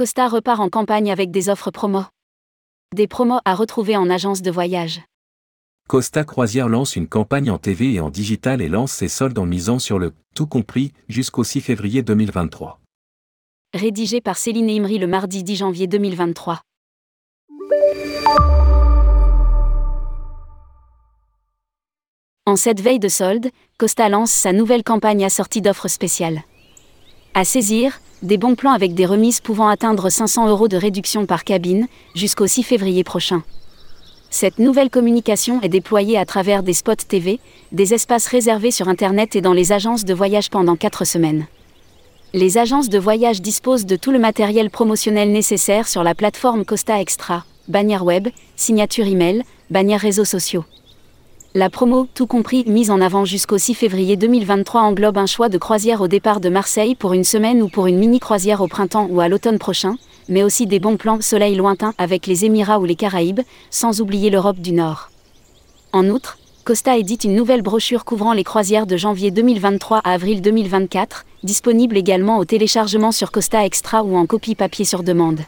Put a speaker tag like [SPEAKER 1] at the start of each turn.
[SPEAKER 1] Costa repart en campagne avec des offres promo. Des promos à retrouver en agence de voyage.
[SPEAKER 2] Costa Croisière lance une campagne en TV et en digital et lance ses soldes en misant sur le tout compris jusqu'au 6 février 2023.
[SPEAKER 1] Rédigé par Céline Imri le mardi 10 janvier 2023. En cette veille de solde, Costa lance sa nouvelle campagne assortie d'offres spéciales. À saisir, des bons plans avec des remises pouvant atteindre 500 euros de réduction par cabine, jusqu'au 6 février prochain. Cette nouvelle communication est déployée à travers des spots TV, des espaces réservés sur Internet et dans les agences de voyage pendant 4 semaines. Les agences de voyage disposent de tout le matériel promotionnel nécessaire sur la plateforme Costa Extra, bannière web, signature email, bannière réseaux sociaux. La promo, tout compris, mise en avant jusqu'au 6 février 2023 englobe un choix de croisière au départ de Marseille pour une semaine ou pour une mini-croisière au printemps ou à l'automne prochain, mais aussi des bons plans soleil lointain avec les Émirats ou les Caraïbes, sans oublier l'Europe du Nord. En outre, Costa édite une nouvelle brochure couvrant les croisières de janvier 2023 à avril 2024, disponible également au téléchargement sur Costa Extra ou en copie papier sur demande.